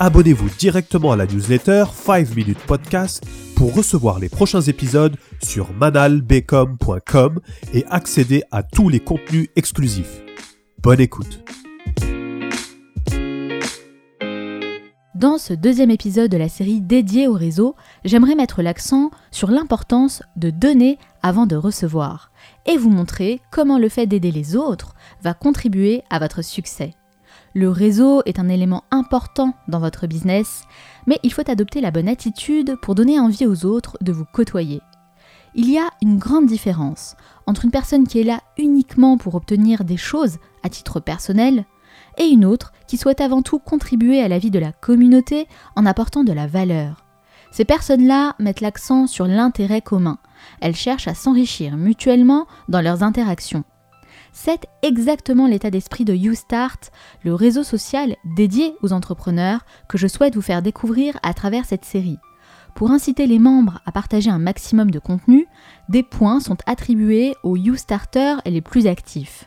Abonnez-vous directement à la newsletter 5 Minutes Podcast pour recevoir les prochains épisodes sur manalbecom.com et accéder à tous les contenus exclusifs. Bonne écoute. Dans ce deuxième épisode de la série dédiée au réseau, j'aimerais mettre l'accent sur l'importance de donner avant de recevoir et vous montrer comment le fait d'aider les autres va contribuer à votre succès. Le réseau est un élément important dans votre business, mais il faut adopter la bonne attitude pour donner envie aux autres de vous côtoyer. Il y a une grande différence entre une personne qui est là uniquement pour obtenir des choses à titre personnel et une autre qui souhaite avant tout contribuer à la vie de la communauté en apportant de la valeur. Ces personnes-là mettent l'accent sur l'intérêt commun. Elles cherchent à s'enrichir mutuellement dans leurs interactions. C'est exactement l'état d'esprit de YouStart, le réseau social dédié aux entrepreneurs que je souhaite vous faire découvrir à travers cette série. Pour inciter les membres à partager un maximum de contenu, des points sont attribués aux YouStarters les plus actifs.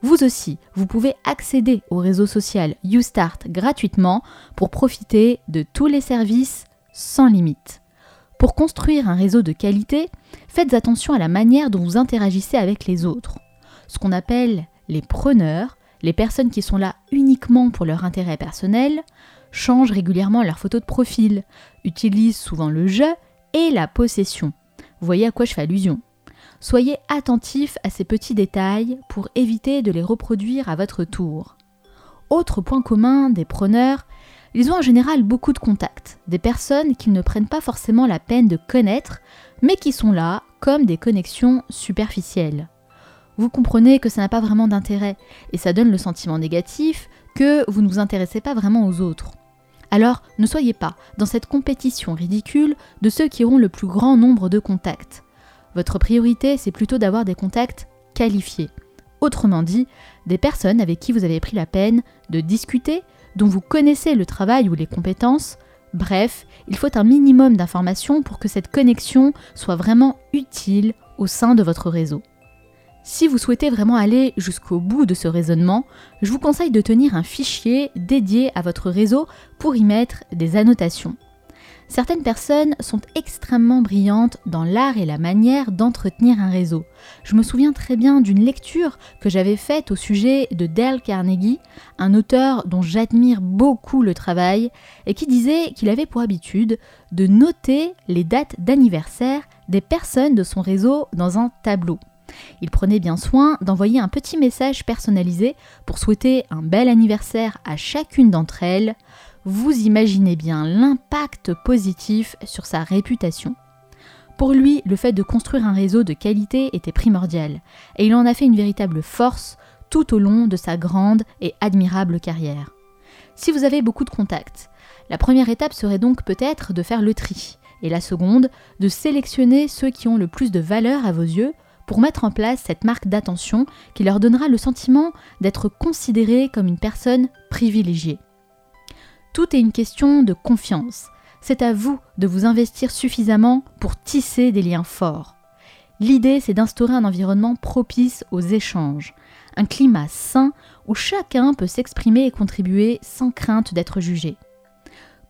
Vous aussi, vous pouvez accéder au réseau social YouStart gratuitement pour profiter de tous les services sans limite. Pour construire un réseau de qualité, faites attention à la manière dont vous interagissez avec les autres ce qu'on appelle les preneurs, les personnes qui sont là uniquement pour leur intérêt personnel, changent régulièrement leur photo de profil, utilisent souvent le je et la possession. Vous voyez à quoi je fais allusion. Soyez attentifs à ces petits détails pour éviter de les reproduire à votre tour. Autre point commun des preneurs, ils ont en général beaucoup de contacts, des personnes qu'ils ne prennent pas forcément la peine de connaître, mais qui sont là comme des connexions superficielles vous comprenez que ça n'a pas vraiment d'intérêt et ça donne le sentiment négatif que vous ne vous intéressez pas vraiment aux autres. Alors ne soyez pas dans cette compétition ridicule de ceux qui auront le plus grand nombre de contacts. Votre priorité, c'est plutôt d'avoir des contacts qualifiés. Autrement dit, des personnes avec qui vous avez pris la peine de discuter, dont vous connaissez le travail ou les compétences. Bref, il faut un minimum d'informations pour que cette connexion soit vraiment utile au sein de votre réseau. Si vous souhaitez vraiment aller jusqu'au bout de ce raisonnement, je vous conseille de tenir un fichier dédié à votre réseau pour y mettre des annotations. Certaines personnes sont extrêmement brillantes dans l'art et la manière d'entretenir un réseau. Je me souviens très bien d'une lecture que j'avais faite au sujet de Dale Carnegie, un auteur dont j'admire beaucoup le travail, et qui disait qu'il avait pour habitude de noter les dates d'anniversaire des personnes de son réseau dans un tableau. Il prenait bien soin d'envoyer un petit message personnalisé pour souhaiter un bel anniversaire à chacune d'entre elles. Vous imaginez bien l'impact positif sur sa réputation. Pour lui, le fait de construire un réseau de qualité était primordial, et il en a fait une véritable force tout au long de sa grande et admirable carrière. Si vous avez beaucoup de contacts, la première étape serait donc peut-être de faire le tri, et la seconde, de sélectionner ceux qui ont le plus de valeur à vos yeux pour mettre en place cette marque d'attention qui leur donnera le sentiment d'être considérés comme une personne privilégiée. Tout est une question de confiance. C'est à vous de vous investir suffisamment pour tisser des liens forts. L'idée, c'est d'instaurer un environnement propice aux échanges, un climat sain où chacun peut s'exprimer et contribuer sans crainte d'être jugé.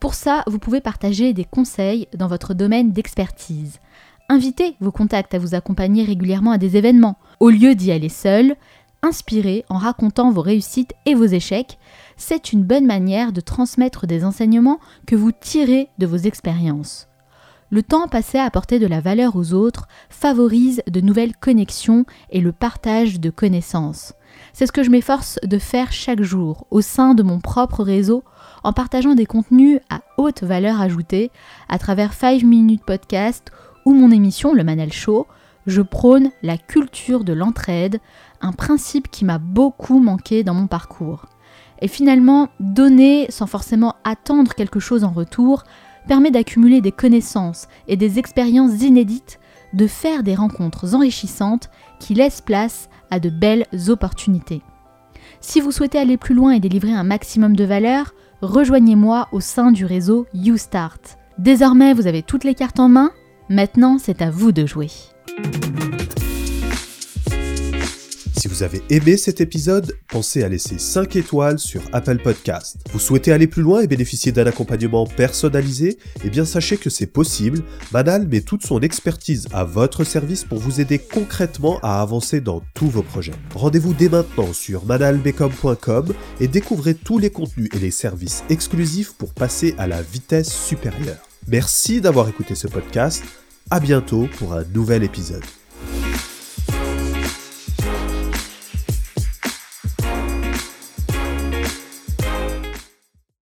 Pour ça, vous pouvez partager des conseils dans votre domaine d'expertise, Invitez vos contacts à vous accompagner régulièrement à des événements. Au lieu d'y aller seul, inspirez en racontant vos réussites et vos échecs. C'est une bonne manière de transmettre des enseignements que vous tirez de vos expériences. Le temps passé à apporter de la valeur aux autres favorise de nouvelles connexions et le partage de connaissances. C'est ce que je m'efforce de faire chaque jour au sein de mon propre réseau en partageant des contenus à haute valeur ajoutée à travers 5 Minutes Podcast ou mon émission Le Manel Show, je prône la culture de l'entraide, un principe qui m'a beaucoup manqué dans mon parcours. Et finalement, donner sans forcément attendre quelque chose en retour permet d'accumuler des connaissances et des expériences inédites, de faire des rencontres enrichissantes qui laissent place à de belles opportunités. Si vous souhaitez aller plus loin et délivrer un maximum de valeur, rejoignez-moi au sein du réseau YouStart. Désormais, vous avez toutes les cartes en main, maintenant c'est à vous de jouer. Si vous avez aimé cet épisode, pensez à laisser 5 étoiles sur Apple Podcast. Vous souhaitez aller plus loin et bénéficier d'un accompagnement personnalisé? Eh bien sachez que c'est possible. Manal met toute son expertise à votre service pour vous aider concrètement à avancer dans tous vos projets. Rendez-vous dès maintenant sur manalbecom.com et découvrez tous les contenus et les services exclusifs pour passer à la vitesse supérieure. Merci d'avoir écouté ce podcast. À bientôt pour un nouvel épisode.